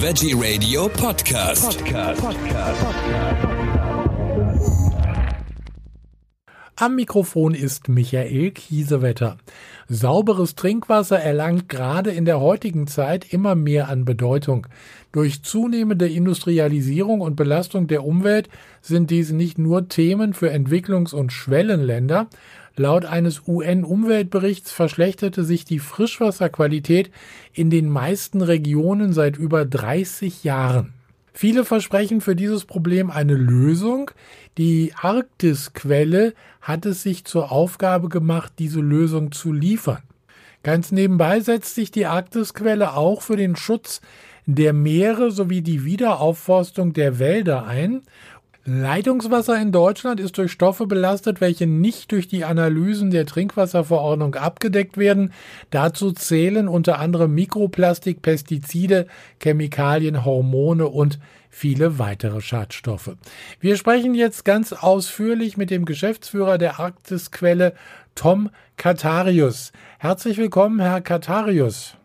Veggie Radio Podcast. Podcast. Am Mikrofon ist Michael Kiesewetter. Sauberes Trinkwasser erlangt gerade in der heutigen Zeit immer mehr an Bedeutung. Durch zunehmende Industrialisierung und Belastung der Umwelt sind dies nicht nur Themen für Entwicklungs- und Schwellenländer, Laut eines UN-Umweltberichts verschlechterte sich die Frischwasserqualität in den meisten Regionen seit über 30 Jahren. Viele versprechen für dieses Problem eine Lösung. Die Arktisquelle hat es sich zur Aufgabe gemacht, diese Lösung zu liefern. Ganz nebenbei setzt sich die Arktisquelle auch für den Schutz der Meere sowie die Wiederaufforstung der Wälder ein Leitungswasser in Deutschland ist durch Stoffe belastet, welche nicht durch die Analysen der Trinkwasserverordnung abgedeckt werden. Dazu zählen unter anderem Mikroplastik, Pestizide, Chemikalien, Hormone und viele weitere Schadstoffe. Wir sprechen jetzt ganz ausführlich mit dem Geschäftsführer der Arktisquelle, Tom Katarius. Herzlich willkommen, Herr Katarius.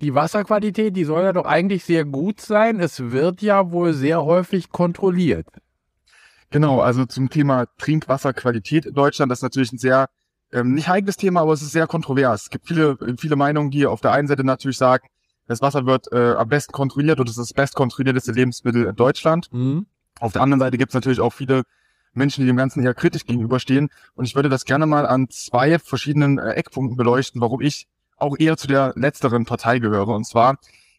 Die Wasserqualität, die soll ja doch eigentlich sehr gut sein. Es wird ja wohl sehr häufig kontrolliert. Genau, also zum Thema Trinkwasserqualität in Deutschland, das ist natürlich ein sehr, ähm, nicht heikles Thema, aber es ist sehr kontrovers. Es gibt viele, viele Meinungen, die auf der einen Seite natürlich sagen, das Wasser wird äh, am besten kontrolliert und es ist das bestkontrollierteste Lebensmittel in Deutschland. Mhm. Auf der anderen Seite gibt es natürlich auch viele Menschen, die dem Ganzen eher kritisch gegenüberstehen. Und ich würde das gerne mal an zwei verschiedenen äh, Eckpunkten beleuchten, warum ich auch eher zu der letzteren Partei gehöre. Und zwar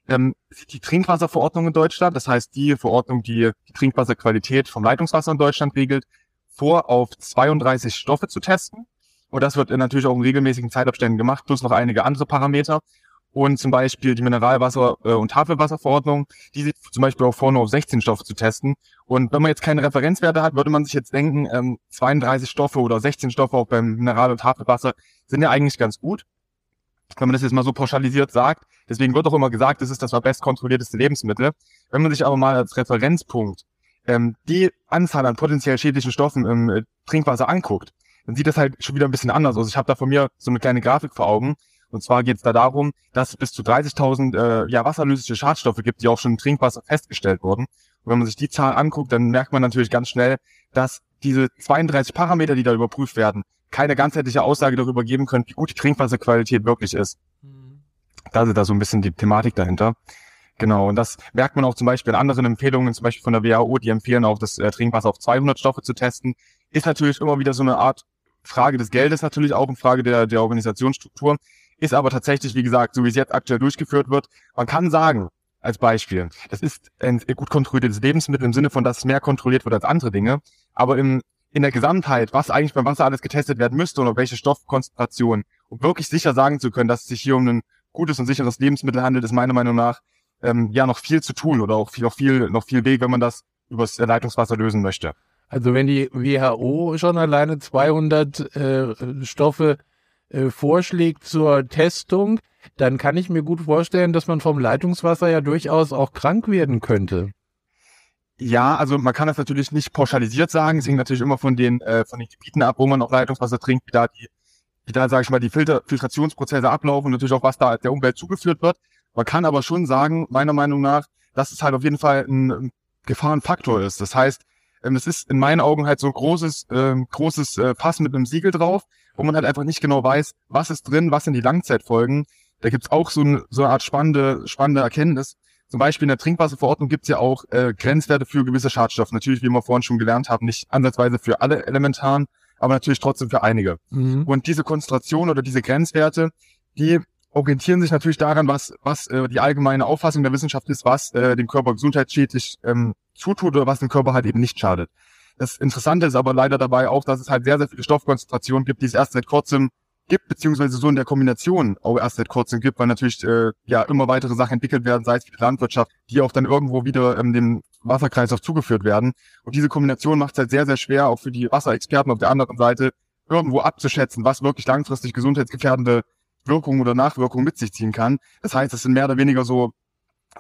ähm, die Trinkwasserverordnung in Deutschland, das heißt die Verordnung, die die Trinkwasserqualität vom Leitungswasser in Deutschland regelt, vor, auf 32 Stoffe zu testen. Und das wird natürlich auch in regelmäßigen Zeitabständen gemacht, plus noch einige andere Parameter. Und zum Beispiel die Mineralwasser- äh, und Tafelwasserverordnung, die sieht zum Beispiel auch vor, nur auf 16 Stoffe zu testen. Und wenn man jetzt keine Referenzwerte hat, würde man sich jetzt denken, ähm, 32 Stoffe oder 16 Stoffe auch beim Mineral- und Tafelwasser sind ja eigentlich ganz gut wenn man das jetzt mal so pauschalisiert sagt. Deswegen wird auch immer gesagt, das ist das bestkontrollierteste Lebensmittel. Wenn man sich aber mal als Referenzpunkt ähm, die Anzahl an potenziell schädlichen Stoffen im äh, Trinkwasser anguckt, dann sieht das halt schon wieder ein bisschen anders aus. Ich habe da von mir so eine kleine Grafik vor Augen. Und zwar geht es da darum, dass es bis zu 30.000 äh, ja, wasserlösliche Schadstoffe gibt, die auch schon im Trinkwasser festgestellt wurden. Und wenn man sich die Zahl anguckt, dann merkt man natürlich ganz schnell, dass diese 32 Parameter, die da überprüft werden, keine ganzheitliche Aussage darüber geben können, wie gut die Trinkwasserqualität wirklich ist. Mhm. Da ist da so ein bisschen die Thematik dahinter. Genau, und das merkt man auch zum Beispiel in anderen Empfehlungen, zum Beispiel von der WHO, die empfehlen auch, das äh, Trinkwasser auf 200 Stoffe zu testen. Ist natürlich immer wieder so eine Art Frage des Geldes natürlich auch, eine Frage der, der Organisationsstruktur. Ist aber tatsächlich, wie gesagt, so wie es jetzt aktuell durchgeführt wird, man kann sagen, als Beispiel, das ist ein gut kontrolliertes Lebensmittel im Sinne von, dass es mehr kontrolliert wird als andere Dinge. Aber im in der Gesamtheit, was eigentlich beim Wasser alles getestet werden müsste und auf welche Stoffkonzentration, um wirklich sicher sagen zu können, dass es sich hier um ein gutes und sicheres Lebensmittel handelt, ist meiner Meinung nach ähm, ja noch viel zu tun oder auch viel, noch viel, noch viel Weg, wenn man das übers Leitungswasser lösen möchte. Also wenn die WHO schon alleine 200 äh, Stoffe äh, vorschlägt zur Testung, dann kann ich mir gut vorstellen, dass man vom Leitungswasser ja durchaus auch krank werden könnte. Ja, also man kann das natürlich nicht pauschalisiert sagen. Es hängt natürlich immer von den äh, von den Gebieten ab, wo man auch Leitungswasser trinkt, wie da die, wie da sage ich mal die Filter, Filtrationsprozesse ablaufen und natürlich auch was da der Umwelt zugeführt wird. Man kann aber schon sagen, meiner Meinung nach, dass es halt auf jeden Fall ein, ein Gefahrenfaktor ist. Das heißt, ähm, es ist in meinen Augen halt so ein großes ähm, großes äh, Pass mit einem Siegel drauf, wo man halt einfach nicht genau weiß, was ist drin, was sind die Langzeitfolgen. Da gibt's auch so, ein, so eine Art spannende spannende Erkenntnis zum Beispiel in der Trinkwasserverordnung gibt es ja auch äh, Grenzwerte für gewisse Schadstoffe. Natürlich, wie wir vorhin schon gelernt haben, nicht ansatzweise für alle elementaren, aber natürlich trotzdem für einige. Mhm. Und diese Konzentration oder diese Grenzwerte, die orientieren sich natürlich daran, was, was äh, die allgemeine Auffassung der Wissenschaft ist, was äh, dem Körper gesundheitsschädlich ähm, zutut oder was dem Körper halt eben nicht schadet. Das Interessante ist aber leider dabei auch, dass es halt sehr, sehr viele Stoffkonzentrationen gibt, die es erst seit kurzem gibt, beziehungsweise so in der Kombination auch erst seit kurzem gibt, weil natürlich äh, ja immer weitere Sachen entwickelt werden, sei es die Landwirtschaft, die auch dann irgendwo wieder ähm, dem Wasserkreislauf zugeführt werden. Und diese Kombination macht es halt sehr, sehr schwer, auch für die Wasserexperten auf der anderen Seite, irgendwo abzuschätzen, was wirklich langfristig gesundheitsgefährdende Wirkungen oder Nachwirkungen mit sich ziehen kann. Das heißt, es sind mehr oder weniger so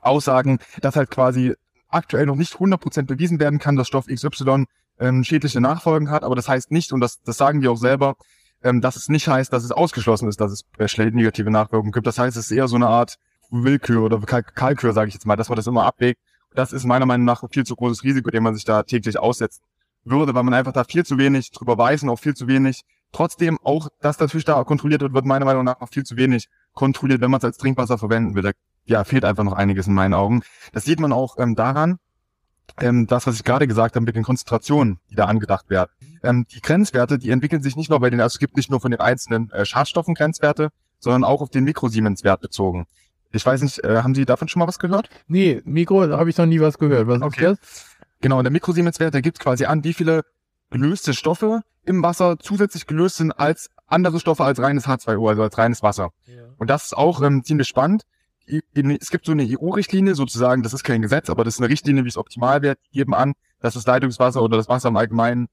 Aussagen, dass halt quasi aktuell noch nicht 100% bewiesen werden kann, dass Stoff XY ähm, schädliche Nachfolgen hat, aber das heißt nicht, und das, das sagen wir auch selber, ähm, dass es nicht heißt, dass es ausgeschlossen ist, dass es äh, negative Nachwirkungen gibt. Das heißt, es ist eher so eine Art Willkür oder Kalk Kalkür, sage ich jetzt mal, dass man das immer abwägt. Das ist meiner Meinung nach ein viel zu großes Risiko, dem man sich da täglich aussetzen würde, weil man einfach da viel zu wenig drüber weiß und auch viel zu wenig. Trotzdem auch, dass natürlich da kontrolliert wird, wird meiner Meinung nach noch viel zu wenig kontrolliert, wenn man es als Trinkwasser verwenden will. Da ja, fehlt einfach noch einiges in meinen Augen. Das sieht man auch ähm, daran, ähm, das, was ich gerade gesagt habe mit den Konzentrationen, die da angedacht werden. Ähm, die Grenzwerte, die entwickeln sich nicht nur bei den, also es gibt nicht nur von den einzelnen äh, Schadstoffen Grenzwerte, sondern auch auf den Mikrosiemenswert bezogen. Ich weiß nicht, äh, haben Sie davon schon mal was gehört? Nee, Mikro habe ich noch nie was gehört. Was okay. ist das? Genau, der Mikrosiemenswert, der gibt quasi an, wie viele gelöste Stoffe im Wasser zusätzlich gelöst sind als andere Stoffe als reines H2O, also als reines Wasser. Ja. Und das ist auch ähm, ziemlich spannend. Es gibt so eine EU-Richtlinie sozusagen, das ist kein Gesetz, aber das ist eine Richtlinie, wie es optimal wird, die geben an, dass das Leitungswasser oder das Wasser im Allgemeinen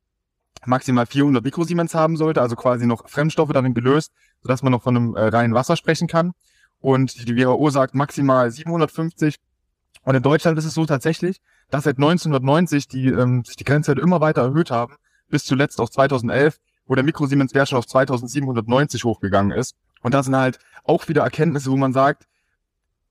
maximal 400 Mikrosiemens haben sollte, also quasi noch Fremdstoffe darin gelöst, sodass man noch von einem äh, reinen Wasser sprechen kann. Und die WHO sagt maximal 750. Und in Deutschland ist es so tatsächlich, dass seit 1990 die, ähm, sich die Grenzwerte immer weiter erhöht haben, bis zuletzt auf 2011, wo der Mikrosiemens-Wert schon auf 2790 hochgegangen ist. Und das sind halt auch wieder Erkenntnisse, wo man sagt,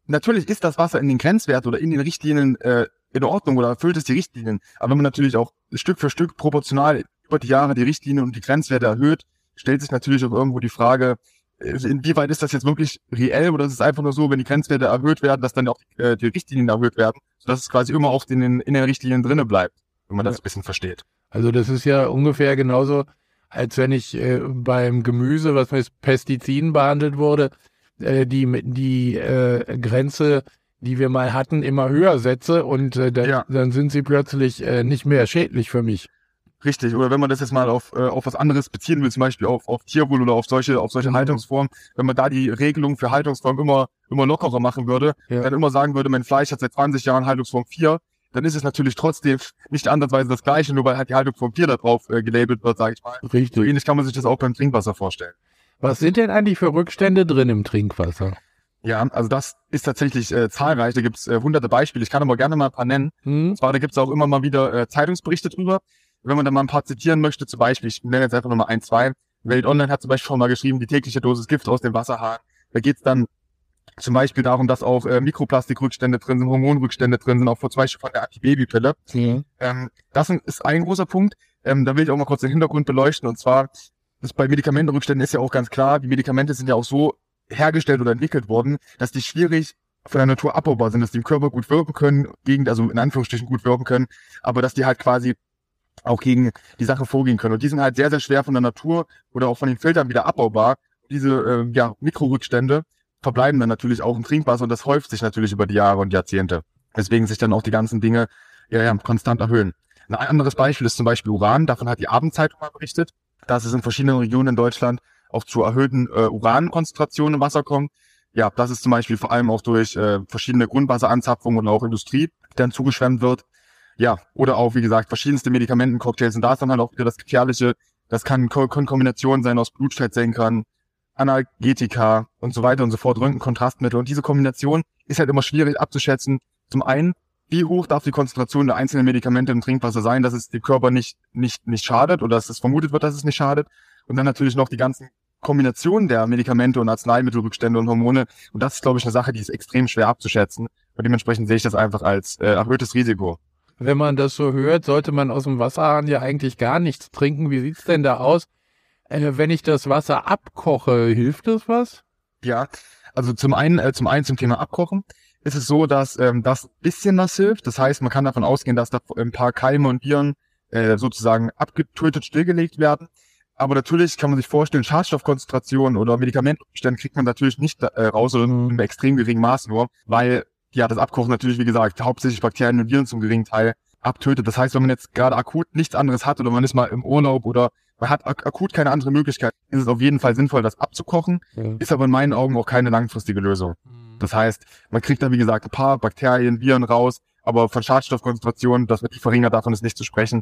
natürlich ist das Wasser in den Grenzwerten oder in den Richtlinien äh, in Ordnung oder erfüllt es die Richtlinien. Aber wenn man natürlich auch Stück für Stück proportional über die Jahre die Richtlinien und die Grenzwerte erhöht, stellt sich natürlich auch irgendwo die Frage, äh, inwieweit ist das jetzt wirklich reell oder ist es einfach nur so, wenn die Grenzwerte erhöht werden, dass dann auch äh, die Richtlinien erhöht werden, sodass es quasi immer auch in den, in den Richtlinien drinne bleibt, wenn man das ein bisschen versteht. Also das ist ja ungefähr genauso, als wenn ich äh, beim Gemüse, was mit Pestiziden behandelt wurde, äh, die, die äh, Grenze, die wir mal hatten, immer höher setze und äh, dann, ja. dann sind sie plötzlich äh, nicht mehr schädlich für mich. Richtig, oder wenn man das jetzt mal auf, äh, auf was anderes beziehen will, zum Beispiel auf, auf Tierwohl oder auf solche, auf solche mhm. Haltungsformen, wenn man da die Regelung für Haltungsform immer, immer lockerer machen würde, ja. dann immer sagen würde, mein Fleisch hat seit 20 Jahren Haltungsform 4, dann ist es natürlich trotzdem nicht andersweise das Gleiche, nur weil halt die Haltungsform 4 da drauf äh, gelabelt wird, sage ich mal. Richtig. So ähnlich kann man sich das auch beim Trinkwasser vorstellen. Was sind denn eigentlich für Rückstände drin im Trinkwasser? Ja, also das ist tatsächlich äh, zahlreich. Da gibt's äh, hunderte Beispiele. Ich kann aber gerne mal ein paar nennen. Hm. Und zwar, da gibt's auch immer mal wieder äh, Zeitungsberichte drüber. Wenn man da mal ein paar zitieren möchte, zum Beispiel, ich nenne jetzt einfach nur mal ein, zwei. Welt Online hat zum Beispiel schon mal geschrieben, die tägliche Dosis Gift aus dem Wasserhahn. Da geht's dann zum Beispiel darum, dass auch äh, Mikroplastikrückstände drin sind, Hormonrückstände drin sind, auch vor zum Beispiel von der Antibabypille. Mhm. Ähm, das ist ein großer Punkt. Ähm, da will ich auch mal kurz den Hintergrund beleuchten. Und zwar das bei Medikamentenrückständen ist ja auch ganz klar, die Medikamente sind ja auch so hergestellt oder entwickelt worden, dass die schwierig von der Natur abbaubar sind, dass die im Körper gut wirken können, gegen, also in Anführungsstrichen gut wirken können, aber dass die halt quasi auch gegen die Sache vorgehen können. Und die sind halt sehr, sehr schwer von der Natur oder auch von den Filtern wieder abbaubar. Diese äh, ja, Mikrorückstände verbleiben dann natürlich auch im Trinkwasser und das häuft sich natürlich über die Jahre und Jahrzehnte. Deswegen sich dann auch die ganzen Dinge ja, ja, konstant erhöhen. Ein anderes Beispiel ist zum Beispiel Uran. Davon hat die Abendzeitung mal berichtet dass es in verschiedenen Regionen in Deutschland auch zu erhöhten äh, Urankonzentrationen im Wasser kommt. Ja, das ist zum Beispiel vor allem auch durch äh, verschiedene Grundwasseranzapfungen und auch Industrie, die dann zugeschwemmt wird. Ja, oder auch, wie gesagt, verschiedenste Medikamentencocktails. Und da ist dann halt auch wieder das Gefährliche. Das kann Ko Kombinationen sein aus Blutfettsenkern, Analgetika und so weiter und so fort, Röntgenkontrastmittel. Und diese Kombination ist halt immer schwierig abzuschätzen. Zum einen, wie hoch darf die Konzentration der einzelnen Medikamente im Trinkwasser sein, dass es dem Körper nicht, nicht, nicht schadet oder dass es vermutet wird, dass es nicht schadet. Und dann natürlich noch die ganzen Kombinationen der Medikamente und Arzneimittelrückstände und Hormone. Und das ist, glaube ich, eine Sache, die ist extrem schwer abzuschätzen. Und dementsprechend sehe ich das einfach als äh, erhöhtes Risiko. Wenn man das so hört, sollte man aus dem Wasserhahn ja eigentlich gar nichts trinken. Wie sieht's denn da aus? Äh, wenn ich das Wasser abkoche, hilft das was? Ja, also zum einen, äh, zum einen zum Thema Abkochen ist es so, dass ähm, das bisschen was hilft. Das heißt, man kann davon ausgehen, dass da ein paar Keime und Viren äh, sozusagen abgetötet, stillgelegt werden. Aber natürlich kann man sich vorstellen, Schadstoffkonzentration oder Medikamentumstände kriegt man natürlich nicht äh, raus oder in einem extrem geringen Maß nur, weil ja das Abkochen natürlich, wie gesagt, hauptsächlich Bakterien und Viren zum geringen Teil abtötet. Das heißt, wenn man jetzt gerade akut nichts anderes hat oder man ist mal im Urlaub oder man hat ak akut keine andere Möglichkeit, ist es auf jeden Fall sinnvoll, das abzukochen, ja. ist aber in meinen Augen auch keine langfristige Lösung. Mhm. Das heißt, man kriegt da, wie gesagt, ein paar Bakterien, Viren raus, aber von Schadstoffkonzentrationen, dass man die verringert, davon ist nicht zu sprechen.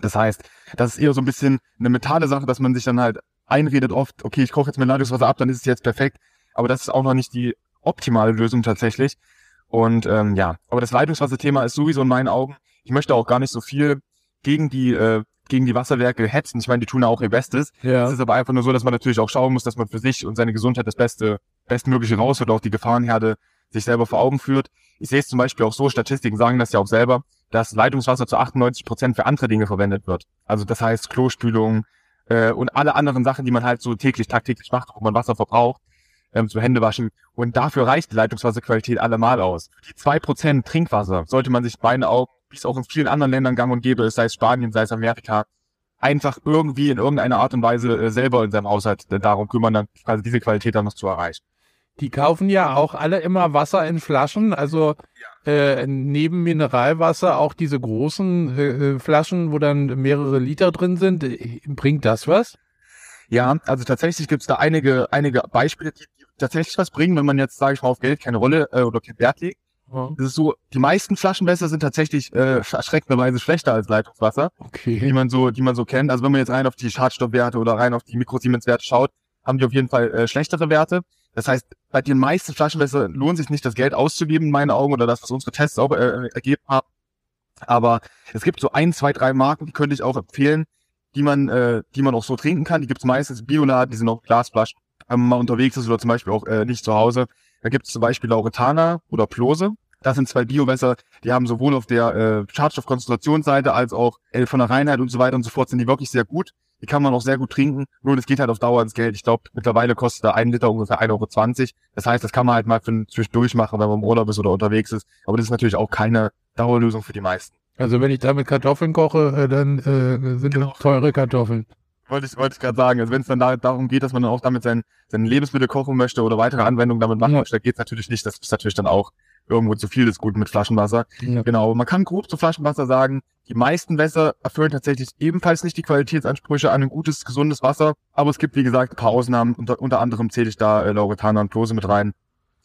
Das heißt, das ist eher so ein bisschen eine mentale Sache, dass man sich dann halt einredet oft, okay, ich koche jetzt mein Leitungswasser ab, dann ist es jetzt perfekt. Aber das ist auch noch nicht die optimale Lösung tatsächlich. Und ähm, ja, aber das Leitungswasserthema ist sowieso in meinen Augen. Ich möchte auch gar nicht so viel gegen die äh, gegen die Wasserwerke hetzen. Ich meine, die tun ja auch ihr Bestes. Ja. Es ist aber einfach nur so, dass man natürlich auch schauen muss, dass man für sich und seine Gesundheit das Beste bestmögliche rausholt, auch die Gefahrenherde sich selber vor Augen führt. Ich sehe es zum Beispiel auch so, Statistiken sagen das ja auch selber, dass Leitungswasser zu 98 Prozent für andere Dinge verwendet wird. Also das heißt Klospülung äh, und alle anderen Sachen, die man halt so täglich, tagtäglich macht, wo man Wasser verbraucht, ähm, zum Händewaschen. Und dafür reicht die Leitungswasserqualität allemal aus. Die zwei Prozent Trinkwasser sollte man sich meine Augen, wie es auch in vielen anderen Ländern gang und gäbe ist, sei es Spanien, sei es Amerika, einfach irgendwie in irgendeiner Art und Weise äh, selber in seinem Haushalt äh, darum kümmern, dann quasi diese Qualität dann noch zu erreichen. Die kaufen ja auch alle immer Wasser in Flaschen, also äh, neben Mineralwasser auch diese großen äh, äh Flaschen, wo dann mehrere Liter drin sind. Bringt das was? Ja, also tatsächlich gibt es da einige, einige Beispiele, die tatsächlich was bringen, wenn man jetzt, sage ich mal, auf Geld keine Rolle äh, oder kein Wert legt. Das ist so, die meisten Flaschenwässer sind tatsächlich äh, erschreckenderweise schlechter als Leitungswasser, okay. die man so, die man so kennt. Also wenn man jetzt rein auf die Schadstoffwerte oder rein auf die Mikrosiemens-Werte schaut, haben die auf jeden Fall äh, schlechtere Werte. Das heißt, bei den meisten Flaschenwässer lohnt sich nicht, das Geld auszugeben, in meinen Augen, oder das, was unsere Tests auch äh, ergeben haben. Aber es gibt so ein, zwei, drei Marken, die könnte ich auch empfehlen, die man, äh, die man auch so trinken kann. Die gibt's meistens Bioladen, die sind auch Glasflaschen, man mal unterwegs ist oder zum Beispiel auch äh, nicht zu Hause. Da gibt's zum Beispiel Lauretana oder Plose. Das sind zwei Biowässer, die haben sowohl auf der äh, Schadstoffkonzentrationsseite als auch äh, von der Reinheit und so weiter und so fort sind die wirklich sehr gut. Die kann man auch sehr gut trinken, nur das geht halt auf Dauer ins Geld. Ich glaube, mittlerweile kostet da ein Liter ungefähr 1,20 Euro. Das heißt, das kann man halt mal für zwischendurch machen, wenn man im Urlaub ist oder unterwegs ist. Aber das ist natürlich auch keine Dauerlösung für die meisten. Also wenn ich damit Kartoffeln koche, äh, dann äh, sind genau. das teure Kartoffeln. Wollte ich, wollte ich gerade sagen. Also wenn es dann da, darum geht, dass man dann auch damit sein, sein Lebensmittel kochen möchte oder weitere Anwendungen damit machen möchte, geht es natürlich nicht. Das ist natürlich dann auch irgendwo zu viel des Guten mit Flaschenwasser. Ja. Genau. Man kann grob zu Flaschenwasser sagen, die meisten Wässer erfüllen tatsächlich ebenfalls nicht die Qualitätsansprüche an ein gutes, gesundes Wasser. Aber es gibt, wie gesagt, ein paar Ausnahmen. Unter, unter anderem zähle ich da äh, Lauretana und Klose mit rein.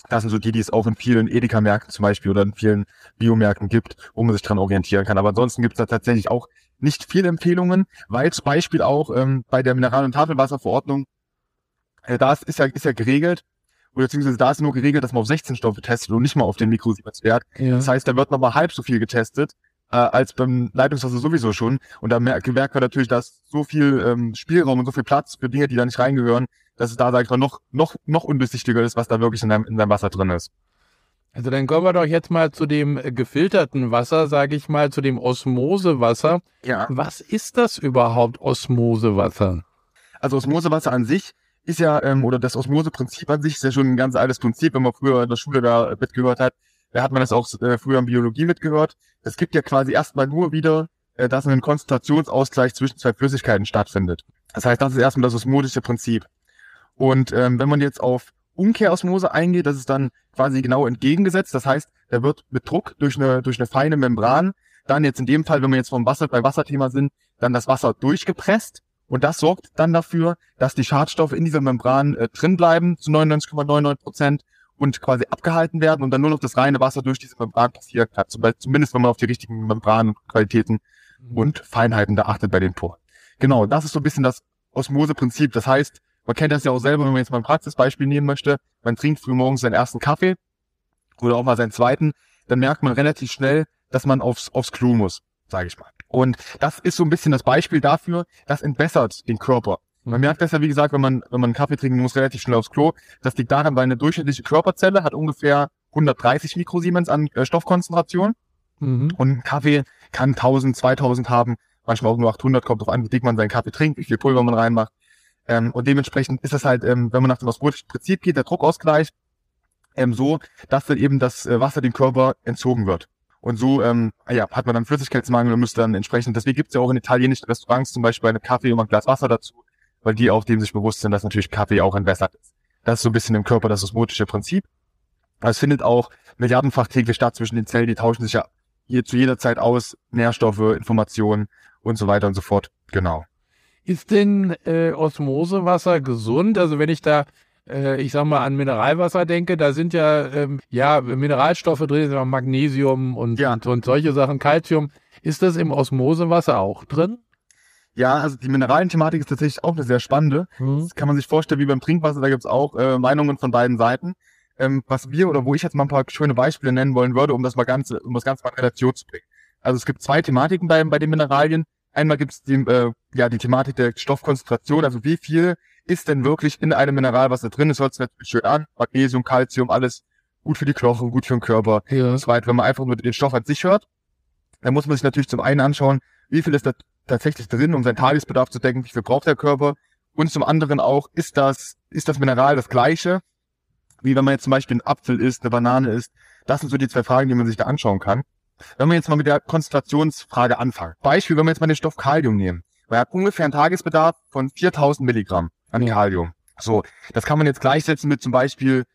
Das sind so die, die es auch in vielen Edeka-Märkten zum Beispiel oder in vielen Biomärkten gibt, wo man sich dran orientieren kann. Aber ansonsten gibt es da tatsächlich auch nicht viele Empfehlungen, weil zum Beispiel auch ähm, bei der Mineral- und Tafelwasserverordnung, äh, da ist, ja, ist ja geregelt, oder beziehungsweise da ist nur geregelt, dass man auf 16 Stoffe testet und nicht mal auf den Mikrosiemenswert. Ja. Das heißt, da wird nochmal halb so viel getestet äh, als beim Leitungswasser sowieso schon. Und da merkt, merkt man natürlich, dass so viel ähm, Spielraum und so viel Platz für Dinge, die da nicht reingehören, dass es da, sag ich mal, noch, noch, noch undurchsichtiger ist, was da wirklich in deinem, in deinem Wasser drin ist. Also dann kommen wir doch jetzt mal zu dem gefilterten Wasser, sage ich mal, zu dem Osmosewasser. Ja. Was ist das überhaupt, Osmosewasser? Also Osmosewasser an sich ist ja, ähm, oder das Osmoseprinzip an sich ist ja schon ein ganz altes Prinzip, wenn man früher in der Schule da mitgehört hat. Da hat man das auch äh, früher in Biologie mitgehört. Es gibt ja quasi erstmal nur wieder, äh, dass ein Konzentrationsausgleich zwischen zwei Flüssigkeiten stattfindet. Das heißt, das ist erstmal das osmotische Prinzip. Und ähm, wenn man jetzt auf Umkehrosmose eingeht, das ist dann quasi genau entgegengesetzt. Das heißt, da wird mit Druck durch eine, durch eine feine Membran, dann jetzt in dem Fall, wenn wir jetzt vom Wasser, bei Wasserthema sind, dann das Wasser durchgepresst. Und das sorgt dann dafür, dass die Schadstoffe in dieser Membran äh, drin bleiben zu 99,99 Prozent und quasi abgehalten werden und dann nur noch das reine Wasser durch diese Membran passieren kann. Zumindest wenn man auf die richtigen Membranqualitäten mhm. und Feinheiten da achtet bei den Poren. Genau, das ist so ein bisschen das Osmoseprinzip. Das heißt, man kennt das ja auch selber, wenn man jetzt mal ein Praxisbeispiel nehmen möchte. Man trinkt früh morgens seinen ersten Kaffee oder auch mal seinen zweiten. Dann merkt man relativ schnell, dass man aufs, aufs Klo muss, sage ich mal. Und das ist so ein bisschen das Beispiel dafür, das entbessert den Körper. Man merkt das ja, wie gesagt, wenn man, wenn man einen Kaffee trinken muss, relativ schnell aufs Klo. Das liegt daran, weil eine durchschnittliche Körperzelle hat ungefähr 130 Mikrosiemens an äh, Stoffkonzentration. Mhm. Und ein Kaffee kann 1000, 2000 haben, manchmal auch nur 800, kommt drauf an, wie dick man seinen Kaffee trinkt, wie viel Pulver man reinmacht. Ähm, und dementsprechend ist es halt, ähm, wenn man nach dem osmotischen Prinzip geht, der Druckausgleich, ähm, so, dass dann eben das äh, Wasser dem Körper entzogen wird. Und so ähm, ja, hat man dann Flüssigkeitsmangel und müsste dann entsprechend, deswegen gibt's ja auch in italienischen Restaurants zum Beispiel eine Kaffee und ein Glas Wasser dazu, weil die auch dem sich bewusst sind, dass natürlich Kaffee auch entwässert ist. Das ist so ein bisschen im Körper das osmotische Prinzip. Es findet auch milliardenfach täglich statt zwischen den Zellen, die tauschen sich ja hier zu jeder Zeit aus, Nährstoffe, Informationen und so weiter und so fort. Genau. Ist denn äh, Osmosewasser gesund? Also wenn ich da, äh, ich sag mal, an Mineralwasser denke, da sind ja, ähm, ja Mineralstoffe drin, Magnesium und, ja. und, und solche Sachen, Calcium. Ist das im Osmosewasser auch drin? Ja, also die Mineralienthematik ist tatsächlich auch eine sehr spannende. Mhm. Das kann man sich vorstellen wie beim Trinkwasser, da gibt's auch äh, Meinungen von beiden Seiten. Ähm, was wir oder wo ich jetzt mal ein paar schöne Beispiele nennen wollen würde, um das mal ganz, um das Ganze mal in Relation zu bringen. Also es gibt zwei Thematiken bei, bei den Mineralien. Einmal gibt es die, äh, ja, die Thematik der Stoffkonzentration, also wie viel ist denn wirklich in einem Mineralwasser drin? Es hört sich natürlich schön an, Magnesium, Calcium, alles gut für die Knochen, gut für den Körper. Ja. Weiter. Wenn man einfach nur den Stoff an sich hört, dann muss man sich natürlich zum einen anschauen, wie viel ist da tatsächlich drin, um seinen Tagesbedarf zu decken, wie viel braucht der Körper. Und zum anderen auch, ist das, ist das Mineral das gleiche, wie wenn man jetzt zum Beispiel ein Apfel isst, eine Banane isst. Das sind so die zwei Fragen, die man sich da anschauen kann. Wenn wir jetzt mal mit der Konzentrationsfrage anfangen. Beispiel, wenn wir jetzt mal den Stoff Kalium nehmen. Man hat ungefähr einen Tagesbedarf von 4000 Milligramm an Kalium. So, das kann man jetzt gleichsetzen mit zum Beispiel,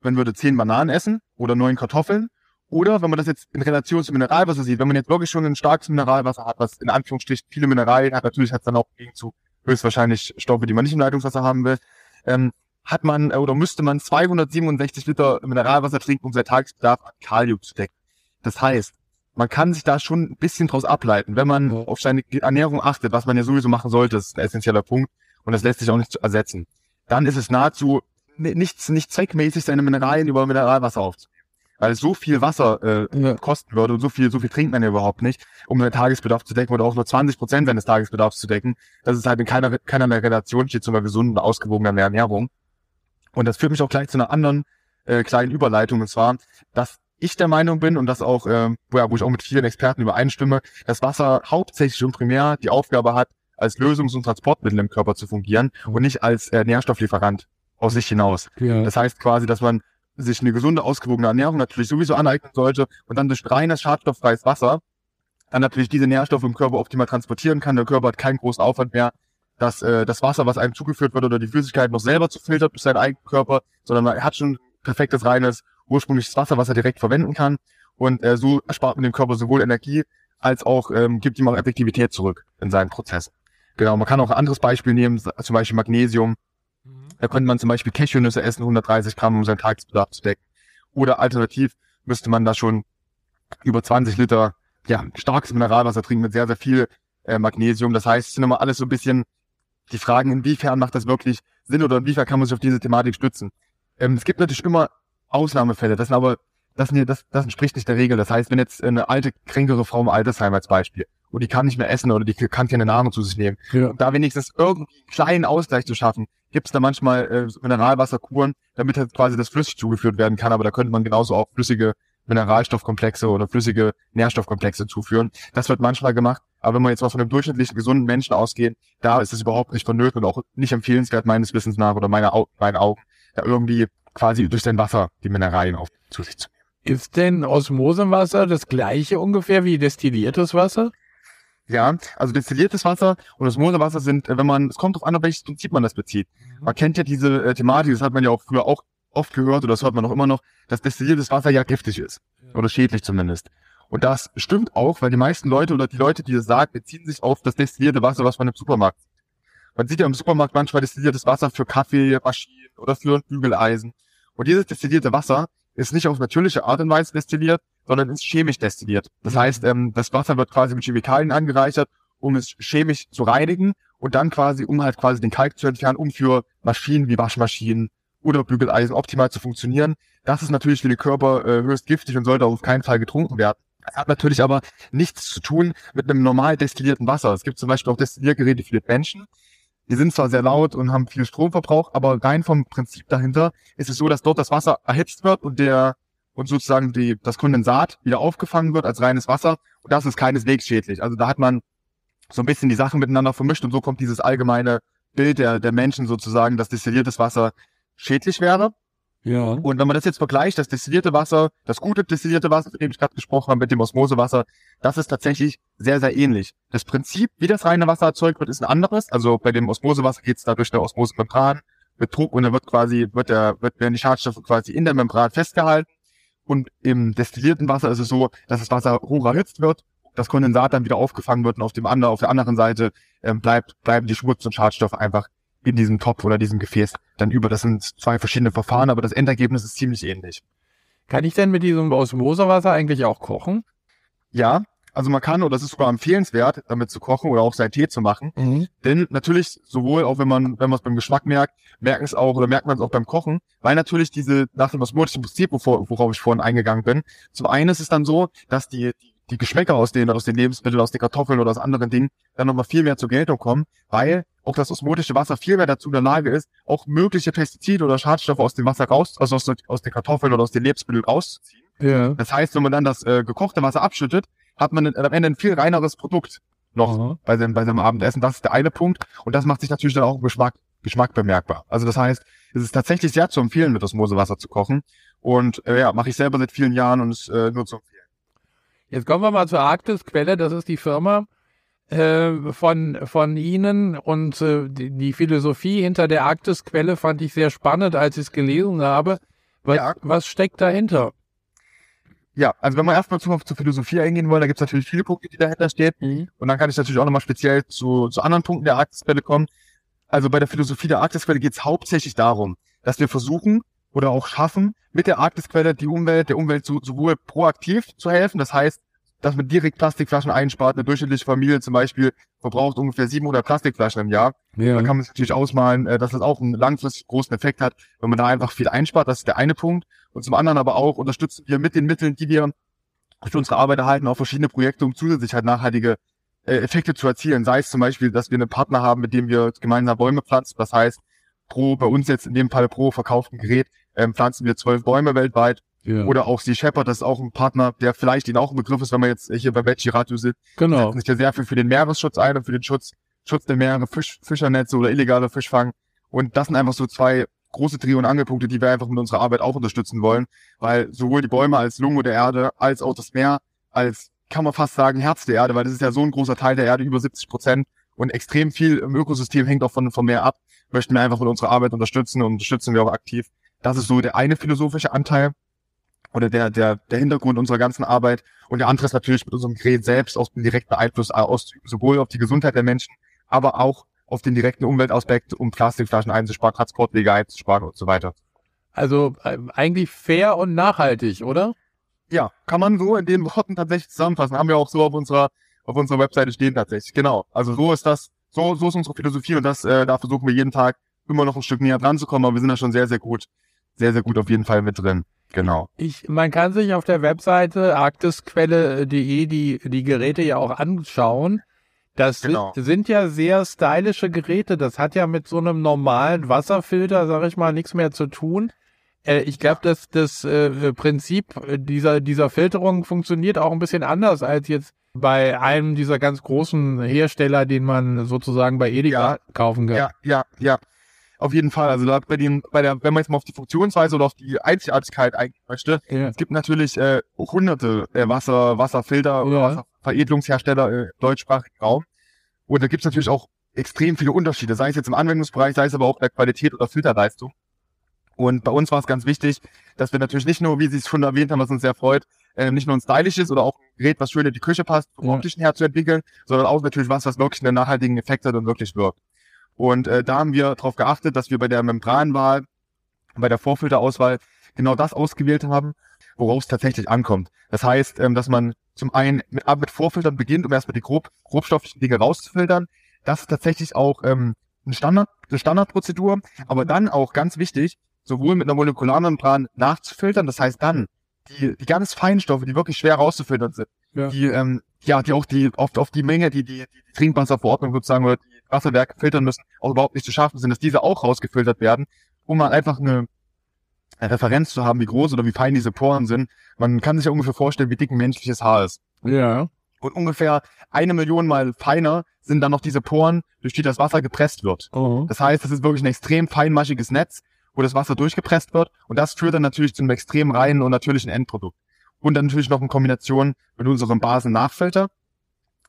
wenn würde 10 Bananen essen oder 9 Kartoffeln. Oder wenn man das jetzt in Relation zum Mineralwasser sieht, wenn man jetzt wirklich schon ein starkes Mineralwasser hat, was in Anführungsstrichen viele Mineralien hat, natürlich hat es dann auch im Gegenzug höchstwahrscheinlich Stoffe, die man nicht im Leitungswasser haben will, ähm, hat man äh, oder müsste man 267 Liter Mineralwasser trinken, um seinen Tagesbedarf an Kalium zu decken. Das heißt, man kann sich da schon ein bisschen draus ableiten, wenn man auf seine Ernährung achtet, was man ja sowieso machen sollte, ist ein essentieller Punkt und das lässt sich auch nicht ersetzen. Dann ist es nahezu nichts, nicht zweckmäßig, seine Mineralien über Mineralwasser aufzunehmen. Weil es so viel Wasser äh, Ja. kosten würde und so viel, so viel trinkt man ja überhaupt nicht, um seinen Tagesbedarf zu decken oder auch nur 20 Prozent seines Tagesbedarfs zu decken. Das ist halt in keiner, keinerlei Relation steht zu einer gesunden, ausgewogenen Ernährung. Und das führt mich auch gleich zu einer anderen äh, kleinen Überleitung, und zwar, dass ich der Meinung bin und das auch, äh, wo, ja, wo ich auch mit vielen Experten übereinstimme, dass Wasser hauptsächlich und primär die Aufgabe hat, als Lösungs- und Transportmittel im Körper zu fungieren und nicht als äh, Nährstofflieferant aus sich hinaus. Ja. Das heißt quasi, dass man sich eine gesunde, ausgewogene Ernährung natürlich sowieso aneignen sollte und dann durch reines, schadstofffreies Wasser dann natürlich diese Nährstoffe im Körper optimal transportieren kann. Der Körper hat keinen großen Aufwand mehr, das, äh, das Wasser, was einem zugeführt wird oder die Flüssigkeit noch selber zu filtern durch seinen eigenen Körper, sondern er hat schon perfektes, reines, ursprüngliches Wasser, was er direkt verwenden kann. Und äh, so erspart man dem Körper sowohl Energie als auch ähm, gibt ihm auch Effektivität zurück in seinen Prozess. Genau, man kann auch ein anderes Beispiel nehmen, zum Beispiel Magnesium. Da könnte man zum Beispiel Cashewnüsse essen, 130 Gramm, um seinen Tagesbedarf zu decken. Oder alternativ müsste man da schon über 20 Liter ja, starkes Mineralwasser trinken mit sehr, sehr viel äh, Magnesium. Das heißt, es sind immer alles so ein bisschen die Fragen, inwiefern macht das wirklich Sinn oder inwiefern kann man sich auf diese Thematik stützen. Ähm, es gibt natürlich immer Ausnahmefälle, das sind aber, das, sind, das, das entspricht nicht der Regel. Das heißt, wenn jetzt eine alte, kränkere Frau im Altersheim als Beispiel und die kann nicht mehr essen oder die kann keine Nahrung zu sich nehmen, Ja. da wenigstens irgendwie einen kleinen Ausgleich zu schaffen, gibt es da manchmal äh, Mineralwasserkuren, damit halt quasi das flüssig zugeführt werden kann, aber da könnte man genauso auch flüssige Mineralstoffkomplexe oder flüssige Nährstoffkomplexe zuführen. Das wird manchmal gemacht, aber wenn wir jetzt mal von einem durchschnittlichen gesunden Menschen ausgehen, da ist es überhaupt nicht vonnöten und auch nicht empfehlenswert meines Wissens nach oder meiner Au meinen Augen, da irgendwie quasi durch sein Wasser die Mineralien auf zu sich zu nehmen. Ist denn Osmosewasser das gleiche ungefähr wie destilliertes Wasser? Ja, also destilliertes Wasser und Osmosewasser sind, äh, wenn man, es kommt drauf an, auf welches Prinzip man das bezieht. Man kennt ja diese äh, Thematik, das hat man ja auch früher auch oft gehört oder das hört man auch immer noch, dass destilliertes Wasser ja giftig ist. Oder schädlich zumindest. Und das stimmt auch, weil die meisten Leute oder die Leute, die das sagen, beziehen sich auf das destillierte Wasser, was man im Supermarkt sieht. Man sieht ja im Supermarkt manchmal destilliertes Wasser für Kaffee, Maschinen oder für Bügeleisen. Und dieses destillierte Wasser ist nicht auf natürliche Art und Weise destilliert, sondern ist chemisch destilliert. Das heißt, ähm, das Wasser wird quasi mit Chemikalien angereichert, um es chemisch zu reinigen und dann quasi, um halt quasi den Kalk zu entfernen, um für Maschinen wie Waschmaschinen oder Bügeleisen optimal zu funktionieren. Das ist natürlich für den Körper äh, höchst giftig und sollte auf keinen Fall getrunken werden. Das hat natürlich aber nichts zu tun mit einem normal destillierten Wasser. Es gibt zum Beispiel auch Destilliergeräte für den Menschen. Die sind zwar sehr laut und haben viel Stromverbrauch, aber rein vom Prinzip dahinter ist es so, dass dort das Wasser erhitzt wird und der und sozusagen die, das Kondensat wieder aufgefangen wird als reines Wasser. Und das ist keineswegs schädlich. Also da hat man so ein bisschen die Sachen miteinander vermischt und so kommt dieses allgemeine Bild der, der Menschen sozusagen, dass destilliertes Wasser schädlich wäre. Ja. Und wenn man das jetzt vergleicht, das destillierte Wasser, das gute destillierte Wasser, von dem ich gerade gesprochen habe, mit dem Osmosewasser, das ist tatsächlich sehr, sehr ähnlich. Das Prinzip, wie das reine Wasser erzeugt wird, ist ein anderes. Also bei dem Osmosewasser geht es da durch der Osmosemembran mit Druck und dann wird quasi, wird der, wird, werden die Schadstoffe quasi in der Membran festgehalten. Und im destillierten Wasser ist es so, dass das Wasser hoch erhitzt wird, das Kondensat dann wieder aufgefangen wird und auf dem anderen, auf der anderen Seite ähm, bleibt, bleiben die Schmutz- und Schadstoffe einfach in diesem Topf oder diesem Gefäß dann über. Das sind zwei verschiedene Verfahren, aber das Endergebnis ist ziemlich ähnlich. Kann ich denn mit diesem Osmosewasser eigentlich auch kochen? Ja, also man kann, oder es ist sogar empfehlenswert, damit zu kochen oder auch seinen Tee zu machen. Denn natürlich, sowohl auch wenn man, wenn man es beim Geschmack merkt, merken es auch oder merkt man es auch beim Kochen, weil natürlich diese, nach dem osmotischen Prinzip, worauf ich vorhin eingegangen bin, zum einen ist es dann so, dass die, die die Geschmäcker aus den, aus den Lebensmitteln, aus den Kartoffeln oder aus anderen Dingen dann nochmal viel mehr zur Geltung kommen, weil auch das osmotische Wasser viel mehr dazu in der Lage ist, auch mögliche Pestizide oder Schadstoffe aus dem Wasser raus, also aus, aus den Kartoffeln oder aus den Lebensmitteln rauszuziehen. Ja. Das heißt, wenn man dann das äh, gekochte Wasser abschüttet, hat man am Ende ein viel reineres Produkt noch bei seinem, bei seinem Abendessen. Das ist der eine Punkt. Und das macht sich natürlich dann auch im Geschmack, Geschmack bemerkbar. Also das heißt, es ist tatsächlich sehr zu empfehlen, mit Osmosewasser zu kochen. Und äh, ja, mache ich selber seit vielen Jahren und ist äh, nur zu empfehlen. Jetzt kommen wir mal zur Arktisquelle. Das ist die Firma äh, von, von Ihnen und äh, die, die Philosophie hinter der Arktisquelle fand ich sehr spannend, als ich es gelesen habe. Was, Ja. was steckt dahinter? Ja, also wenn wir erstmal zu, zur Philosophie eingehen wollen, da gibt es natürlich viele Punkte, die dahinter stehen. Und dann kann ich natürlich auch nochmal speziell zu, zu anderen Punkten der Arktisquelle kommen. Also bei der Philosophie der Arktisquelle geht es hauptsächlich darum, dass wir versuchen oder auch schaffen, mit der Arktisquelle die Umwelt, der Umwelt so, sowohl proaktiv zu helfen, das heißt, dass man direkt Plastikflaschen einspart. Eine durchschnittliche Familie zum Beispiel verbraucht ungefähr 700 Plastikflaschen im Jahr. Ja. Da kann man sich natürlich ausmalen, äh, dass das auch einen langfristig großen Effekt hat, wenn man da einfach viel einspart. Das ist der eine Punkt. Und zum anderen aber auch unterstützen wir mit den Mitteln, die wir für unsere Arbeit erhalten, auch verschiedene Projekte, um zusätzlich halt nachhaltige äh, Effekte zu erzielen. Sei es zum Beispiel, dass wir einen Partner haben, mit dem wir gemeinsam Bäume pflanzen. Das heißt, pro, bei uns jetzt in dem Fall pro verkauften Gerät, ähm, pflanzen wir zwölf Bäume weltweit. Ja. Oder auch Sea Shepherd, das ist auch ein Partner, der vielleicht Ihnen auch ein Begriff ist, wenn man jetzt hier bei Veggie Radio sitzt genau. setzen sich ja sehr viel für den Meeresschutz ein und für den Schutz, Schutz der Meere, Fisch, Fischernetze oder illegale Fischfang. Und das sind einfach so zwei große Dreh- und Angelpunkte, die wir einfach mit unserer Arbeit auch unterstützen wollen, weil sowohl die Bäume als Lunge der Erde, als auch das Meer, als kann man fast sagen Herz der Erde, weil das ist ja so ein großer Teil der Erde, über 70 Prozent und extrem viel im Ökosystem hängt auch von, vom Meer ab, möchten wir einfach mit unserer Arbeit unterstützen und unterstützen wir auch aktiv. Das ist so der eine philosophische Anteil oder der, der, der Hintergrund unserer ganzen Arbeit. Und der andere ist natürlich mit unserem Gerät selbst auch den direkten Einfluss auszuüben, sowohl auf die Gesundheit der Menschen, aber auch auf den direkten Umweltaspekt, um Plastikflaschen einzusparen, Transportwege einzusparen und so weiter. Also äh, eigentlich fair und nachhaltig, oder? Ja, kann man so in den Worten tatsächlich zusammenfassen. Haben wir auch so auf unserer, auf unserer Webseite stehen tatsächlich. Genau. Also so ist das, so, so ist unsere Philosophie und das, äh, da versuchen wir jeden Tag immer noch ein Stück näher dran zu kommen, aber wir sind da schon sehr, sehr gut, sehr, sehr gut auf jeden Fall mit drin. Genau. Ich, man kann sich auf der Webseite arktisquelle.de die, die Geräte ja auch anschauen. Das sind- Genau. sind ja sehr stylische Geräte. Das hat ja mit so einem normalen Wasserfilter, sag ich mal, nichts mehr zu tun. Äh, ich glaube, dass das äh, Prinzip dieser, dieser Filterung funktioniert auch ein bisschen anders als jetzt bei einem dieser ganz großen Hersteller, den man sozusagen bei Edeka Ja. kaufen kann. Ja, ja, ja. Auf jeden Fall. Also da bei den, bei der, wenn man jetzt mal auf die Funktionsweise oder auf die Einzigartigkeit eingehen möchte, Ja. es gibt natürlich äh, hunderte äh, Wasser, Wasserfilter oder Ja. Wasserveredelungshersteller äh, im deutschsprachigen Raum. Und da gibt es natürlich auch extrem viele Unterschiede, sei es jetzt im Anwendungsbereich, sei es aber auch der Qualität oder Filterleistung. Und bei uns war es ganz wichtig, dass wir natürlich nicht nur, wie Sie es schon erwähnt haben, was uns sehr freut, äh, nicht nur ein stylisches oder auch ein Gerät, was schön in die Küche passt, vom Ja. optischen her zu entwickeln, sondern auch natürlich was, was wirklich einen nachhaltigen Effekt hat und wirklich wirkt. Und äh, da haben wir darauf geachtet, dass wir bei der Membranwahl, bei der Vorfilterauswahl genau das ausgewählt haben, worauf es tatsächlich ankommt. Das heißt, ähm, dass man zum einen mit, mit Vorfiltern beginnt, um erstmal die grob, grobstofflichen Dinge rauszufiltern. Das ist tatsächlich auch ähm, ein Standard, eine Standardprozedur, aber dann auch ganz wichtig, sowohl mit einer Molekularmembran nachzufiltern, das heißt dann die, die ganz Feinstoffe, die wirklich schwer rauszufiltern sind, Ja. die ähm, ja, die auch die oft auf die Menge, die die, die Trinkwasserverordnung sozusagen oder die Wasserwerke filtern müssen, auch überhaupt nicht zu schaffen sind, dass diese auch rausgefiltert werden, um mal einfach eine Referenz zu haben, wie groß oder wie fein diese Poren sind. Man kann sich ja ungefähr vorstellen, wie dick ein menschliches Haar ist. Ja. Und ungefähr eine Million mal feiner sind dann noch diese Poren, durch die das Wasser gepresst wird. Oh. Das heißt, es ist wirklich ein extrem feinmaschiges Netz, wo das Wasser durchgepresst wird. Und das führt dann natürlich zu einem extrem reinen und natürlichen Endprodukt. Und dann natürlich noch in Kombination mit unserem Basen-Nachfilter,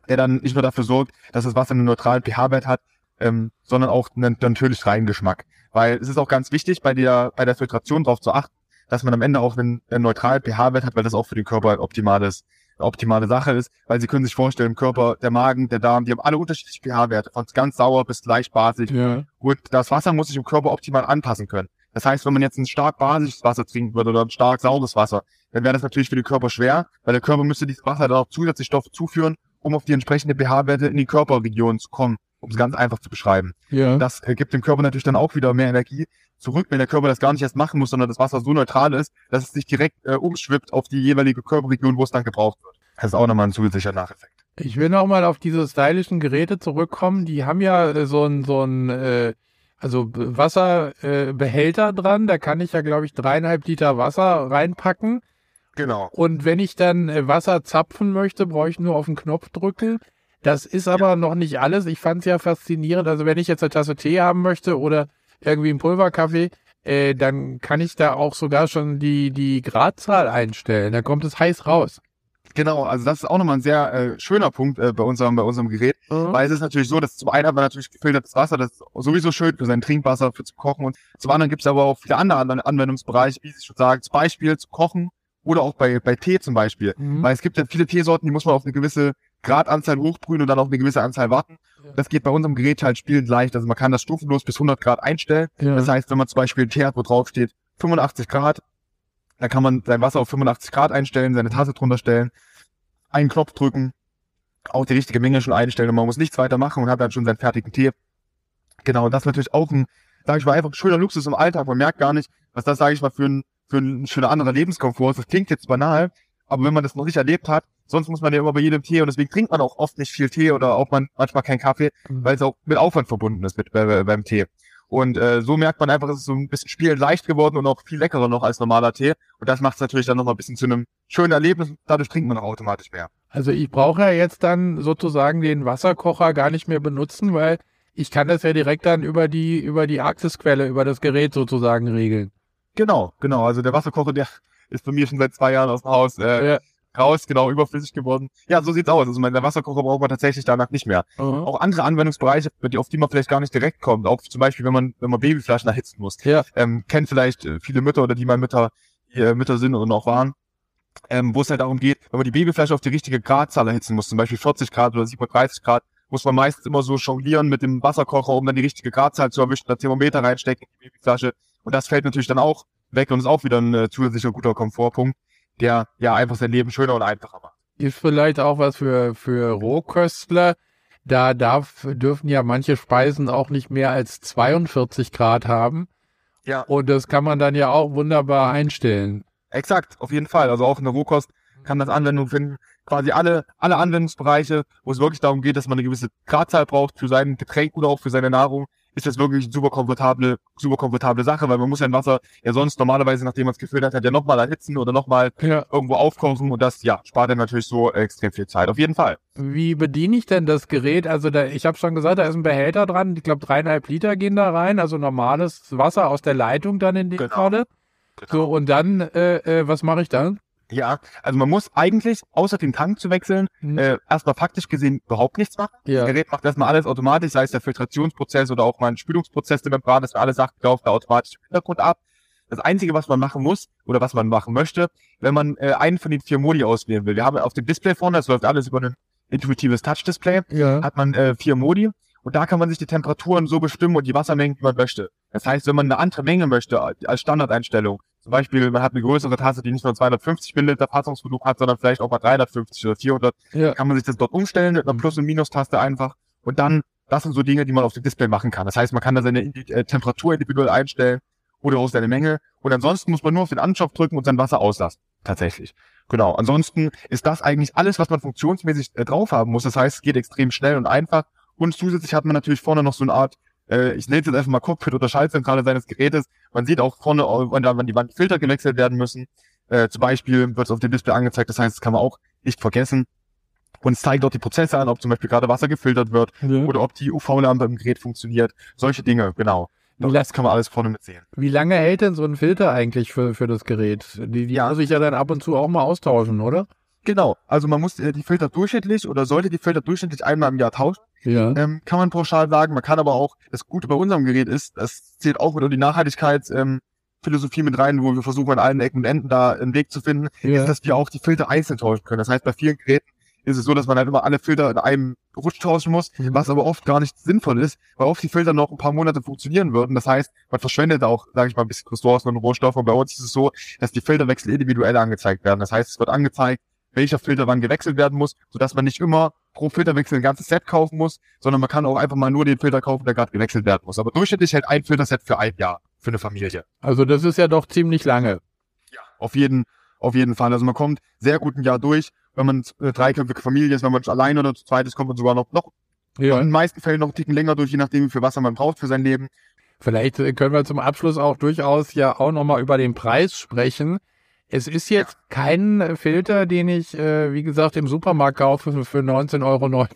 der dann nicht nur dafür sorgt, dass das Wasser einen neutralen pH-Wert hat, ähm, sondern auch einen natürlich reinen Geschmack. Weil es ist auch ganz wichtig, bei der, bei der Filtration darauf zu achten, dass man am Ende auch einen, einen neutralen pH-Wert hat, weil das auch für den Körper ein optimales, eine optimale Sache ist. Weil Sie können sich vorstellen, im Körper, der Magen, der Darm, die haben alle unterschiedliche pH-Werte, von ganz sauer bis leicht basisch. Ja. Und das Wasser muss sich im Körper optimal anpassen können. Das heißt, wenn man jetzt ein stark basisches Wasser trinken würde oder ein stark saures Wasser, dann wäre das natürlich für den Körper schwer, weil der Körper müsste dieses Wasser dann auch zusätzlich Stoffe zuführen, um auf die entsprechende pH-Werte in die Körperregion zu kommen, um es ganz einfach zu beschreiben. Ja. Das äh, gibt dem Körper natürlich dann auch wieder mehr Energie zurück, wenn der Körper das gar nicht erst machen muss, sondern das Wasser so neutral ist, dass es sich direkt äh, umschwippt auf die jeweilige Körperregion, wo es dann gebraucht wird. Das ist auch nochmal ein zusätzlicher Nacheffekt. Ich will nochmal auf diese stylischen Geräte zurückkommen. Die haben ja äh, so ein, so ein äh, also Wasserbehälter äh, dran. Da kann ich ja, glaube ich, dreieinhalb Liter Wasser reinpacken. Genau. Und wenn ich dann äh, Wasser zapfen möchte, brauche ich nur auf den Knopf drücken. Das ist aber ja. noch nicht alles. Ich fand es ja faszinierend. Also wenn ich jetzt eine Tasse Tee haben möchte oder irgendwie einen Pulverkaffee, äh, dann kann ich da auch sogar schon die, die Gradzahl einstellen. Da kommt es heiß raus. Genau, also das ist auch nochmal ein sehr äh, schöner Punkt äh, bei unserem bei unserem Gerät, mhm. weil es ist natürlich so, dass zum einen haben wir natürlich gefiltertes Wasser, das ist sowieso schön für sein Trinkwasser, für zu kochen und zum anderen gibt es aber auch viele andere Anwendungsbereiche, wie Sie schon sagen, zum Beispiel zu kochen oder auch bei bei Tee zum Beispiel, mhm. weil es gibt ja viele Teesorten, die muss man auf eine gewisse Gradanzahl hochbrühen und dann auf eine gewisse Anzahl warten. Ja. Das geht bei unserem Gerät halt spielend leicht, also man kann das stufenlos bis 100 Grad einstellen. Ja. Das heißt, wenn man zum Beispiel einen Tee hat, wo drauf steht 85 Grad, dann kann man sein Wasser auf 85 Grad einstellen, seine Tasse drunter stellen einen Knopf drücken, auch die richtige Menge schon einstellen und man muss nichts weiter machen und hat dann schon seinen fertigen Tee. Genau, das ist natürlich auch ein, sage ich mal, einfach ein schöner Luxus im Alltag. Man merkt gar nicht, was das, sage ich mal, für ein, für ein schöner anderer Lebenskomfort. Das klingt jetzt banal, aber wenn man das noch nicht erlebt hat, sonst muss man ja immer bei jedem Tee und deswegen trinkt man auch oft nicht viel Tee oder auch man, manchmal keinen Kaffee, mhm. weil es auch mit Aufwand verbunden ist mit, äh, beim Tee. Und äh, so merkt man einfach, es ist so ein bisschen spielend leicht geworden und auch viel leckerer noch als normaler Tee. Und das macht es natürlich dann noch mal ein bisschen zu einem schönen Erlebnis. Dadurch trinkt man auch automatisch mehr. Also ich brauche ja jetzt dann sozusagen den Wasserkocher gar nicht mehr benutzen, weil ich kann das ja direkt dann über die über die Accessquelle, über das Gerät sozusagen regeln. Genau, genau. Also der Wasserkocher, der ist bei mir schon seit zwei Jahren aus dem Haus. Äh, ja raus, genau, überflüssig geworden. Ja, so sieht's aus. Also mein, der Wasserkocher braucht man tatsächlich danach nicht mehr. Mhm. Auch andere Anwendungsbereiche, auf die man vielleicht gar nicht direkt kommt. Auch zum Beispiel, wenn man, wenn man Babyflaschen erhitzen muss. Ja. Ähm, kennt vielleicht äh, viele Mütter oder die mal Mütter, äh, Mütter sind oder noch waren. Ähm, wo es halt darum geht, wenn man die Babyflasche auf die richtige Gradzahl erhitzen muss, zum Beispiel 40 Grad oder 37 Grad, muss man meistens immer so jonglieren mit dem Wasserkocher, um dann die richtige Gradzahl zu erwischen, das Thermometer reinstecken in die Babyflasche. Und das fällt natürlich dann auch weg und ist auch wieder ein äh, zusätzlicher guter Komfortpunkt der ja einfach sein Leben schöner und einfacher macht. Ist vielleicht auch was für, für Rohköstler. Da darf, dürfen ja manche Speisen auch nicht mehr als 42 Grad haben. Ja. Und das kann man dann ja auch wunderbar einstellen. Exakt, auf jeden Fall. Also auch in der Rohkost kann das Anwendung finden. Quasi alle, alle Anwendungsbereiche, wo es wirklich darum geht, dass man eine gewisse Gradzahl braucht für sein Getränk oder auch für seine Nahrung, ist das wirklich eine super komfortable, super komfortable Sache, weil man muss ja ein Wasser ja sonst normalerweise, nachdem man es gefüllt hat, ja nochmal erhitzen oder nochmal ja. irgendwo aufkochen und das, ja, spart dann natürlich so extrem viel Zeit. Auf jeden Fall. Wie bediene ich denn das Gerät? Also da, ich habe schon gesagt, da ist ein Behälter dran. Ich glaube, dreieinhalb Liter gehen da rein, also normales Wasser aus der Leitung dann in die genau. Falle. Genau. So, und dann, äh, äh, was mache ich dann? Ja, also man muss eigentlich, außer den Tank zu wechseln, mhm. äh, erstmal faktisch gesehen überhaupt nichts machen. Ja. Das Gerät macht erstmal alles automatisch, sei es der Filtrationsprozess oder auch mal ein Spülungsprozess der Membran, das alle Sachen laufen da automatisch im Hintergrund ab. Das Einzige, was man machen muss oder was man machen möchte, wenn man äh, einen von den vier Modi auswählen will. Wir haben auf dem Display vorne, das läuft alles über ein intuitives Touch-Display, ja. hat man äh, vier Modi und da kann man sich die Temperaturen so bestimmen und die Wassermengen, wie man möchte. Das heißt, wenn man eine andere Menge möchte als Standardeinstellung, zum Beispiel, man hat eine größere Tasse, die nicht nur 250 Milliliter Fassungsvolumen hat, sondern vielleicht auch mal 350 oder 400. Ja. Kann man sich das dort umstellen mit einer Plus- und Minus-Taste einfach. Und dann, das sind so Dinge, die man auf dem Display machen kann. Das heißt, man kann da seine äh, Temperatur individuell einstellen oder auch seine Menge. Und ansonsten muss man nur auf den Anschopf drücken und sein Wasser auslassen. Tatsächlich. Genau. Ansonsten ist das eigentlich alles, was man funktionsmäßig äh, drauf haben muss. Das heißt, es geht extrem schnell und einfach. Und zusätzlich hat man natürlich vorne noch so eine Art äh, ich nenne es jetzt einfach mal Cockpit oder Schaltzentrale seines Gerätes. Man sieht auch vorne, wann die Wandfilter gewechselt werden müssen. Äh, zum Beispiel wird es auf dem Display angezeigt, das heißt, das kann man auch nicht vergessen. Und es zeigt auch die Prozesse an, ob zum Beispiel gerade Wasser gefiltert wird ja. oder ob die UV-Lampe im Gerät funktioniert. Solche Dinge, genau. Das kann man alles vorne mitsehen. Wie lange hält denn so ein Filter eigentlich für, für das Gerät? Die, die ja. muss ich ja dann ab und zu auch mal austauschen, oder? Genau. Also man muss äh, die Filter durchschnittlich oder sollte die Filter durchschnittlich einmal im Jahr tauschen. Ja. Ähm, kann man pauschal sagen. Man kann aber auch, das Gute bei unserem Gerät ist, das zählt auch wieder die Nachhaltigkeitsphilosophie ähm, mit rein, wo wir versuchen an allen Ecken und Enden da einen Weg zu finden, ja. ist, dass wir auch die Filter einzeln tauschen können. Das heißt, bei vielen Geräten ist es so, dass man halt immer alle Filter in einem Rutsch tauschen muss, mhm. was aber oft gar nicht sinnvoll ist, weil oft die Filter noch ein paar Monate funktionieren würden. Das heißt, man verschwendet auch, sage ich mal, ein bisschen Ressourcen und Rohstoffe. Und bei uns ist es so, dass die Filterwechsel individuell angezeigt werden. Das heißt, es wird angezeigt, welcher Filter wann gewechselt werden muss, sodass man nicht immer pro Filterwechsel ein ganzes Set kaufen muss, sondern man kann auch einfach mal nur den Filter kaufen, der gerade gewechselt werden muss. Aber durchschnittlich hält ein Filterset für ein Jahr für eine Familie. Also das ist ja doch ziemlich lange. Ja, auf jeden, auf jeden Fall. Also man kommt sehr gut ein Jahr durch wenn man äh, dreiköpfige Familie ist, wenn man allein oder zu zweit ist, kommt man sogar noch, noch Ja. in den meisten Fällen noch einen Ticken länger durch, je nachdem, wie viel Wasser man braucht für sein Leben. Vielleicht äh, können wir zum Abschluss auch durchaus ja auch nochmal über den Preis sprechen. Es ist jetzt kein äh, Filter, den ich, äh, wie gesagt, im Supermarkt kaufe für- für 19,90 Euro.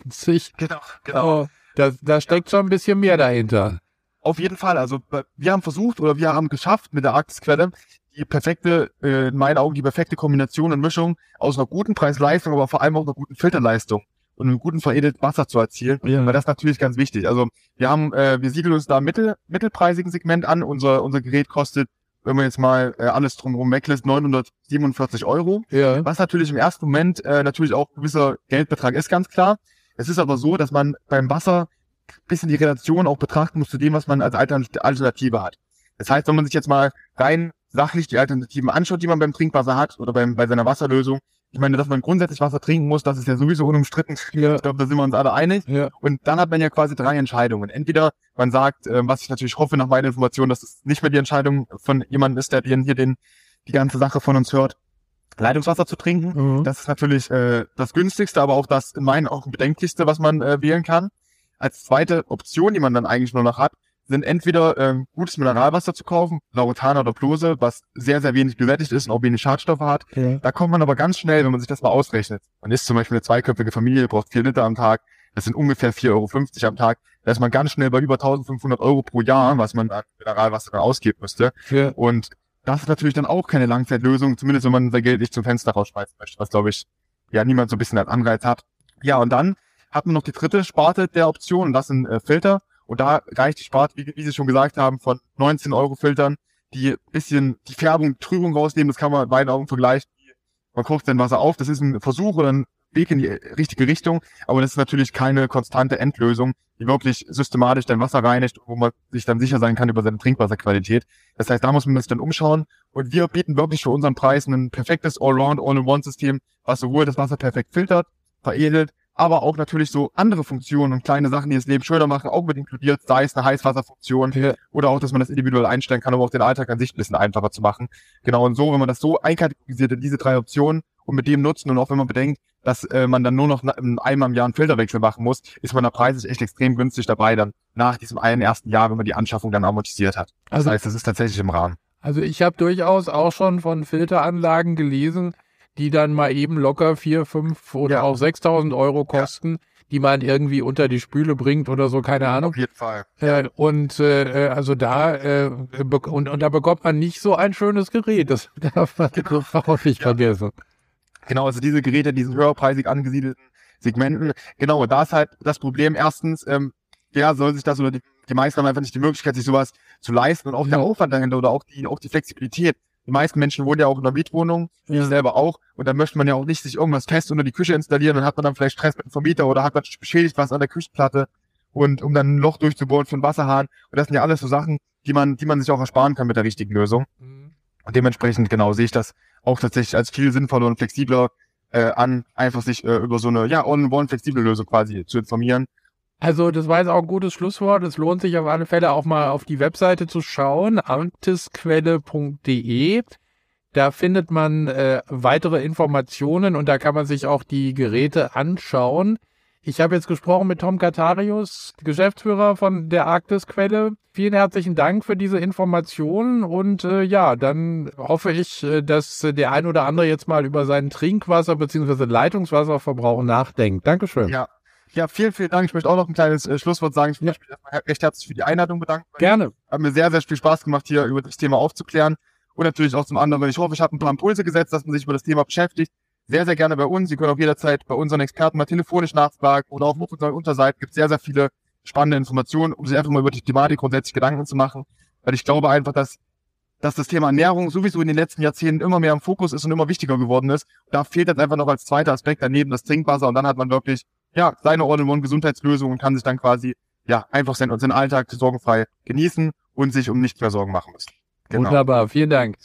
Genau, Oh, da, da steckt schon ein bisschen mehr dahinter. Auf jeden Fall. Also wir haben versucht oder wir haben geschafft mit der Arktisquelle die perfekte, äh, in meinen Augen die perfekte Kombination und Mischung aus einer guten Preis-Leistung, aber vor allem auch einer guten Filterleistung und einem guten veredelten Wasser zu erzielen. Ja. Weil das ist natürlich ganz wichtig. Also wir haben, äh, wir siedeln uns da im mittel, mittelpreisigen Segment an. Unser, unser Gerät kostet, wenn man jetzt mal äh, alles drumherum weglässt, 947 Euro. Ja. Was natürlich im ersten Moment äh, natürlich auch ein gewisser Geldbetrag ist, ganz klar. Es ist aber so, dass man beim Wasser ein bisschen die Relation auch betrachten muss zu dem, was man als Altern- Alternative hat. Das heißt, wenn man sich jetzt mal rein sachlich die Alternativen anschaut, die man beim Trinkwasser hat oder beim, bei seiner Wasserlösung, ich meine, dass man grundsätzlich Wasser trinken muss, das ist ja sowieso unumstritten. Ja. Ich glaube, da sind wir uns alle einig. Ja. Und dann hat man ja quasi drei Entscheidungen. Entweder man sagt, äh, was ich natürlich hoffe nach meiner Information, dass es nicht mehr die Entscheidung von jemandem ist, der hier den, die ganze Sache von uns hört, Leitungswasser zu trinken. Mhm. Das ist natürlich äh, das günstigste, aber auch das in meinen Augen bedenklichste, was man äh, wählen kann. Als zweite Option, die man dann eigentlich nur noch hat, sind entweder ähm, gutes Mineralwasser zu kaufen, Laurentana oder Plose, was sehr, sehr wenig gesättigt ist und auch wenig Schadstoffe hat. Ja. Da kommt man aber ganz schnell, wenn man sich das mal ausrechnet. Man ist zum Beispiel eine zweiköpfige Familie, braucht vier Liter am Tag. Das sind ungefähr 4,50 Euro am Tag. Da ist man ganz schnell bei über 1500 Euro pro Jahr, was man an Mineralwasser dann ausgeben müsste. Ja. Und das ist natürlich dann auch keine Langzeitlösung, zumindest wenn man sein Geld nicht zum Fenster rausschmeißen möchte, was glaube ich, ja niemand so ein bisschen als Anreiz hat. Ja, und dann hat man noch die dritte Sparte der Option, und das sind äh, Filter. Und da reicht die Sparte, wie, wie Sie schon gesagt haben, von 19 Euro Filtern, die bisschen die Färbung, Trübung rausnehmen. Das kann man in beiden Augen vergleichen. Man kocht sein Wasser auf. Das ist ein Versuch oder ein Weg in die richtige Richtung. Aber das ist natürlich keine konstante Endlösung, die wirklich systematisch dein Wasser reinigt, wo man sich dann sicher sein kann über seine Trinkwasserqualität. Das heißt, da muss man sich dann umschauen. Und wir bieten wirklich für unseren Preis ein perfektes Allround, All-in-One-System, was sowohl das Wasser perfekt filtert, veredelt, aber auch natürlich so andere Funktionen und kleine Sachen, die das Leben schöner machen, auch mit inkludiert, sei es eine Heißwasserfunktion Ja. oder auch, dass man das individuell einstellen kann, um auch den Alltag an sich ein bisschen einfacher zu machen. Genau, und so, wenn man das so einkategorisiert in diese drei Optionen und mit dem nutzen und auch wenn man bedenkt, dass äh, man dann nur noch einmal im Jahr einen filterwechsel machen muss, ist man da preislich echt extrem günstig dabei dann nach diesem einen ersten Jahr, wenn man die Anschaffung dann amortisiert hat. Das Also- heißt, das ist tatsächlich im Rahmen. Also ich habe durchaus auch schon von Filteranlagen gelesen, die dann mal eben locker vier, fünf oder Ja. auch 6.000 Euro kosten, die man irgendwie unter die Spüle bringt oder so, keine Ahnung. Auf jeden Fall. Äh, und äh, äh, also da äh, und, und da bekommt man nicht so ein schönes Gerät. Das darf man auch nicht Ja. vergessen. Genau, also diese Geräte, diesen höherpreisig angesiedelten Segmenten. Genau, da ist halt das Problem. Erstens, ähm, wer soll sich das oder die, die meisten haben einfach nicht die Möglichkeit, sich sowas zu leisten und auch der Ja. Aufwand dahinter oder auch die, auch die Flexibilität. Die meisten Menschen wohnen ja auch in einer Mietwohnung, wie ich selber auch. Und dann möchte man ja auch nicht sich irgendwas fest unter die Küche installieren und hat man dann vielleicht Stress mit dem Vermieter oder hat man beschädigt was an der Küchenplatte und um dann ein Loch durchzubohren für einen Wasserhahn. Und das sind ja alles so Sachen, die man, die man sich auch ersparen kann mit der richtigen Lösung. Und dementsprechend, genau, sehe ich das auch tatsächlich als viel sinnvoller und flexibler äh, an, einfach sich äh, über so eine, ja, on-one flexible Lösung quasi zu informieren. Also das war jetzt auch ein gutes Schlusswort. Es lohnt sich auf alle Fälle auch mal auf die Webseite zu schauen, arktisquelle.de. Da findet man äh, weitere Informationen und da kann man sich auch die Geräte anschauen. Ich habe jetzt gesprochen mit Tom Katarius, Geschäftsführer von der Arktisquelle. Vielen herzlichen Dank für diese Informationen und äh, ja, dann hoffe ich, äh, dass der ein oder andere jetzt mal über seinen Trinkwasser- bzw. Leitungswasserverbrauch nachdenkt. Dankeschön. Ja. Ja, vielen, vielen Dank. Ich möchte auch noch ein kleines äh, Schlusswort sagen. Ich möchte mich erstmal recht herzlich für die Einladung bedanken. Gerne. Hat mir sehr, sehr viel Spaß gemacht, hier über das Thema aufzuklären. Und natürlich auch zum anderen. Ich hoffe, ich habe ein paar Impulse gesetzt, dass man sich über das Thema beschäftigt. Sehr, sehr gerne bei uns. Sie können auch jederzeit bei unseren Experten mal telefonisch nachfragen oder auf unserer Unterseite gibt es sehr, sehr viele spannende Informationen, um sich einfach mal über die Thematik grundsätzlich Gedanken zu machen. Weil ich glaube einfach, dass, dass das Thema Ernährung sowieso in den letzten Jahrzehnten immer mehr im Fokus ist und immer wichtiger geworden ist. Da fehlt jetzt einfach noch als zweiter Aspekt daneben das Trinkwasser und dann hat man wirklich, ja, seine All-in-One-Gesundheitslösung und kann sich dann quasi, ja, einfach seinen, seinen Alltag sorgenfrei genießen und sich um nichts mehr Sorgen machen müssen. Genau. Wunderbar. Vielen Dank.